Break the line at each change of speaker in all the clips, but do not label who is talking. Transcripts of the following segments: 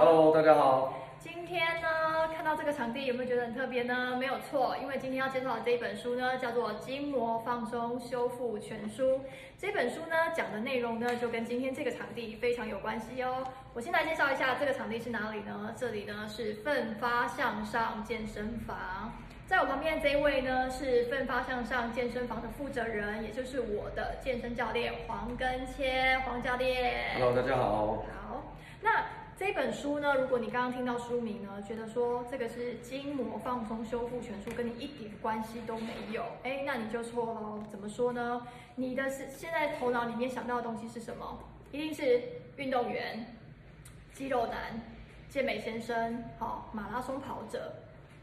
Hello，大家好。
今天呢，看到这个场地有没有觉得很特别呢？没有错，因为今天要介绍的这一本书呢，叫做《筋膜放松修复全书》。这本书呢，讲的内容呢，就跟今天这个场地非常有关系哦。我先来介绍一下这个场地是哪里呢？这里呢是奋发向上健身房。在我旁边的这一位呢，是奋发向上健身房的负责人，也就是我的健身教练黄根谦，黄教练。
Hello，大家好。
好，那这本书呢，如果你刚刚听到书名呢，觉得说这个是筋膜放松修复全书，跟你一点关系都没有，哎，那你就错了。怎么说呢？你的是现在头脑里面想到的东西是什么？一定是运动员、肌肉男、健美先生，好，马拉松跑者。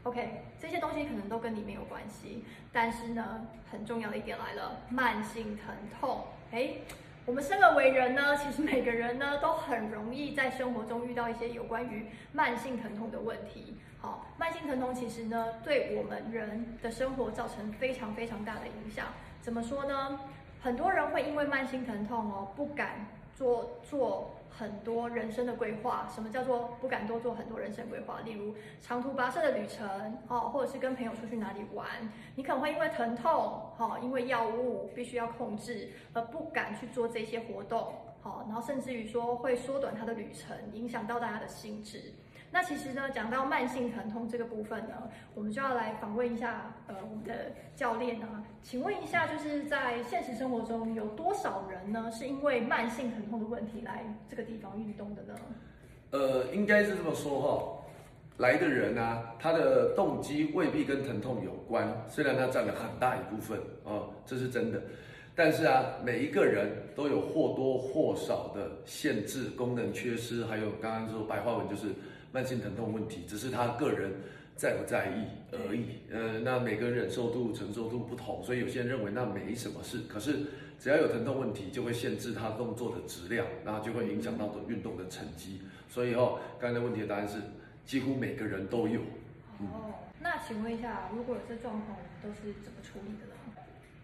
OK，这些东西可能都跟你没有关系，但是呢，很重要的一点来了，慢性疼痛。诶，我们生而为人呢，其实每个人呢都很容易在生活中遇到一些有关于慢性疼痛的问题。好，慢性疼痛其实呢，对我们人的生活造成非常非常大的影响。怎么说呢？很多人会因为慢性疼痛哦，不敢做做。很多人生的规划，什么叫做不敢多做很多人生规划？例如长途跋涉的旅程，哦，或者是跟朋友出去哪里玩，你可能会因为疼痛，哈，因为药物必须要控制，而不敢去做这些活动，好，然后甚至于说会缩短他的旅程，影响到大家的心智。那其实呢，讲到慢性疼痛这个部分呢，我们就要来访问一下，呃，我们的教练啊，请问一下，就是在现实生活中有多少人呢，是因为慢性疼痛的问题来这个地方运动的呢？
呃，应该是这么说哈，来的人啊，他的动机未必跟疼痛有关，虽然他占了很大一部分哦，这是真的，但是啊，每一个人都有或多或少的限制、功能缺失，还有刚刚说白话文就是。慢性疼痛问题，只是他个人在不在意而已。呃，那每个人忍受度、承受度不同，所以有些人认为那没什么事。可是只要有疼痛问题，就会限制他动作的质量，然后就会影响到的运动的成绩。所以哦，刚才问题的答案是，几乎每个人都有。
哦，那请问一下，如果有这状况，我们都是怎么处理的呢？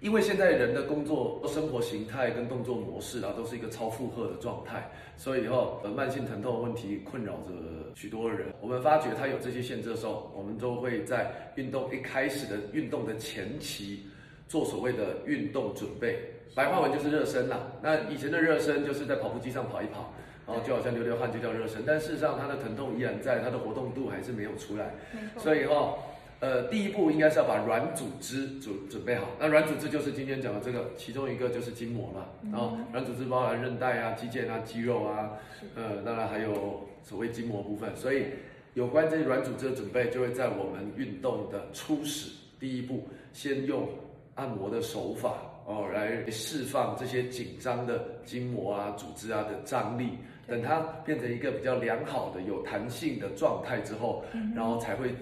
因为现在人的工作、生活形态跟动作模式啊，都是一个超负荷的状态，所以以后呃慢性疼痛的问题困扰着许多人。我们发觉他有这些限制的时候，我们都会在运动一开始的运动的前期做所谓的运动准备，白话文就是热身啦。那以前的热身就是在跑步机上跑一跑，然后就好像流流汗就叫热身，但事实上他的疼痛依然在，他的活动度还是没有出来，所以以后。呃，第一步应该是要把软组织准准备好。那软组织就是今天讲的这个，其中一个就是筋膜嘛。然后软组织包含韧带啊、肌腱啊、肌肉啊，呃，当然还有所谓筋膜部分。所以有关这些软组织的准备，就会在我们运动的初始第一步，先用按摩的手法哦，来释放这些紧张的筋膜啊、组织啊的张力。等它变成一个比较良好的、有弹性的状态之后，然后才会。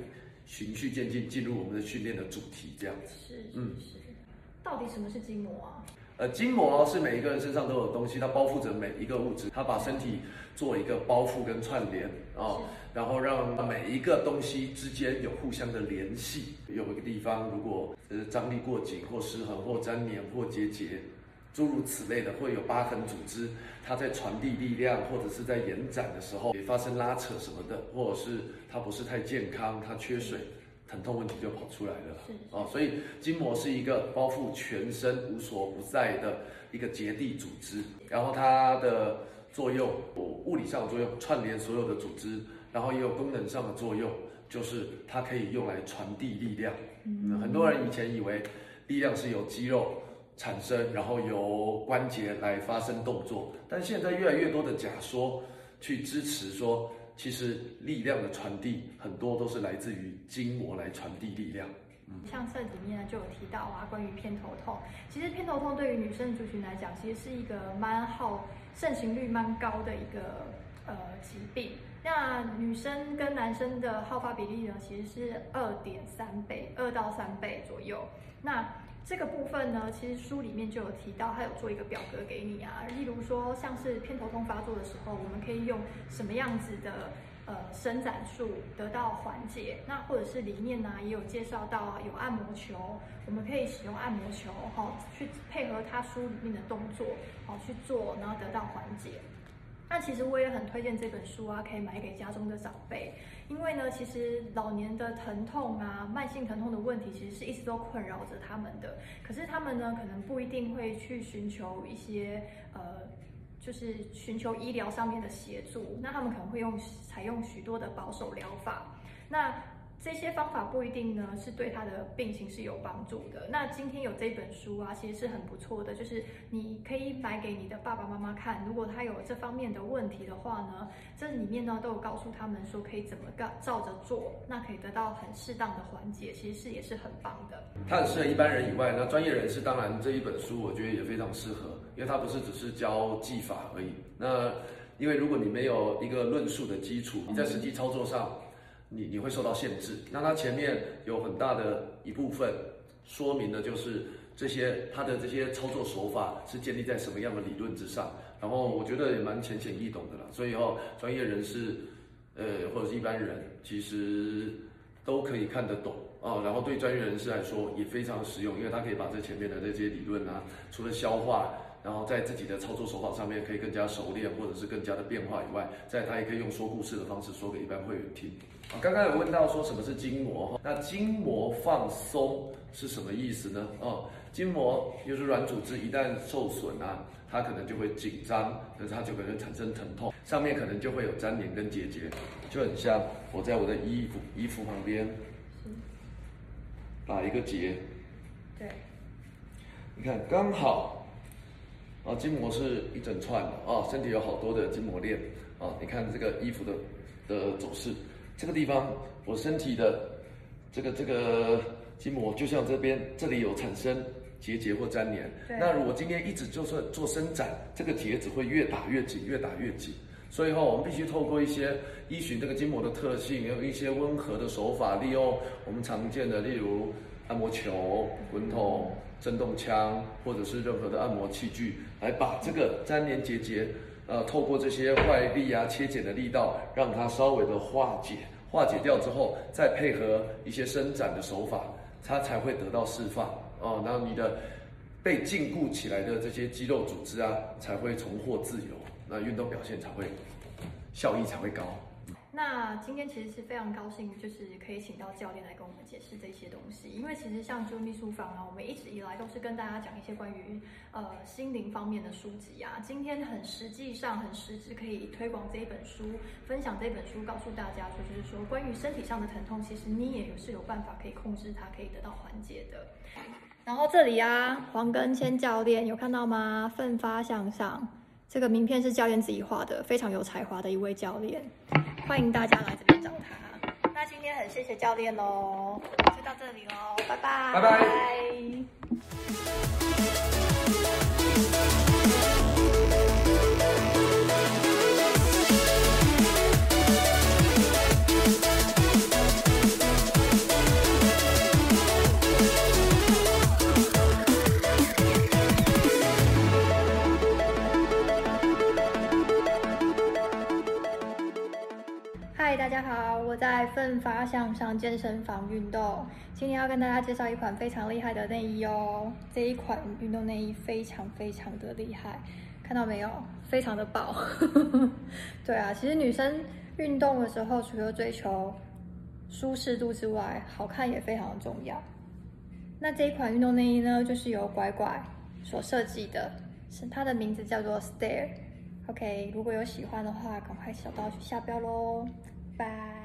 循序渐进进入我们的训练的主题，这样子。
是，嗯，是。到底什么是筋膜啊？
呃，筋膜是每一个人身上都有东西，它包覆着每一个物质，它把身体做一个包覆跟串联啊，然后让每一个东西之间有互相的联系。有一个地方如果呃张力过紧或失衡或粘黏或结节。诸如此类的，会有疤痕组织，它在传递力量或者是在延展的时候也发生拉扯什么的，或者是它不是太健康，它缺水，疼痛问题就跑出来了。是啊，所以筋膜是一个包覆全身无所不在的一个结缔组织，然后它的作用，物理上的作用串联所有的组织，然后也有功能上的作用，就是它可以用来传递力量。嗯，很多人以前以为力量是由肌肉。产生，然后由关节来发生动作，但现在越来越多的假说去支持说，其实力量的传递很多都是来自于筋膜来传递力量。嗯，
像这里面呢就有提到啊，关于偏头痛，其实偏头痛对于女生族群来讲，其实是一个蛮好盛行率蛮高的一个呃疾病。那女生跟男生的好发比例呢，其实是二点三倍，二到三倍左右。那这个部分呢，其实书里面就有提到，它有做一个表格给你啊。例如说，像是偏头痛发作的时候，我们可以用什么样子的呃伸展术得到缓解？那或者是里面呢也有介绍到，有按摩球，我们可以使用按摩球哈、去配合它书里面的动作，好、哦、去做，然后得到缓解。那其实我也很推荐这本书啊，可以买给家中的长辈，因为呢，其实老年的疼痛啊，慢性疼痛的问题，其实是一直都困扰着他们的。可是他们呢，可能不一定会去寻求一些呃，就是寻求医疗上面的协助，那他们可能会用采用许多的保守疗法。那这些方法不一定呢是对他的病情是有帮助的。那今天有这本书啊，其实是很不错的，就是你可以买给你的爸爸妈妈看。如果他有这方面的问题的话呢，这里面呢都有告诉他们说可以怎么干，照着做，那可以得到很适当的缓解，其实是也是很棒的。
它很适合一般人以外，那专业人士当然这一本书我觉得也非常适合，因为它不是只是教技法而已。那因为如果你没有一个论述的基础，你在实际操作上。你你会受到限制，那它前面有很大的一部分说明的就是这些它的这些操作手法是建立在什么样的理论之上，然后我觉得也蛮浅显易懂的啦，所以哦专业人士，呃或者是一般人其实都可以看得懂啊，然后对专业人士来说也非常实用，因为他可以把这前面的这些理论啊，除了消化。然后在自己的操作手法上面可以更加熟练，或者是更加的变化以外，在他也可以用说故事的方式说给一般会员听。啊，刚刚有问到说什么是筋膜，那筋膜放松是什么意思呢？哦，筋膜就是软组织一旦受损啊，它可能就会紧张，可是它就可能产生疼痛，上面可能就会有粘连跟结节，就很像我在我的衣服衣服旁边打一个结，
对，
你看刚好。啊，筋膜是一整串的啊，身体有好多的筋膜链啊。你看这个衣服的的走势，这个地方我身体的这个这个筋膜，就像这边这里有产生结节或粘连。那如果今天一直就是做伸展，这个结只会越打越紧，越打越紧。所以哈，我们必须透过一些依循这个筋膜的特性，用一些温和的手法，利用我们常见的，例如按摩球、滚筒。震动枪或者是任何的按摩器具，来把这个粘连结节，呃，透过这些外力啊、切剪的力道，让它稍微的化解，化解掉之后，再配合一些伸展的手法，它才会得到释放哦。然后你的被禁锢起来的这些肌肉组织啊，才会重获自由，那运动表现才会效益才会高。
那今天其实是非常高兴，就是可以请到教练来跟我们解释这些东西。因为其实像啾咪书房啊，我们一直以来都是跟大家讲一些关于呃心灵方面的书籍啊。今天很实际上很实质可以推广这一本书，分享这本书，告诉大家说，就是说关于身体上的疼痛，其实你也是有办法可以控制它，可以得到缓解的。然后这里啊，黄根谦教练有看到吗？奋发向上，这个名片是教练自己画的，非常有才华的一位教练。欢迎大家来这边找他。那今天很谢谢教练喽，就到这里喽，拜拜。
拜拜。嗨，大家好，我在奋发向上健身房运动，今天要跟大家介绍一款非常厉害的内衣哦。这一款运动内衣非常非常的厉害，看到没有？非常的薄。对啊，其实女生运动的时候，除了追求舒适度之外，好看也非常的重要。那这一款运动内衣呢，就是由拐拐所设计的，是它的名字叫做 Stair。OK，如果有喜欢的话，赶快小道去下标喽，Bye.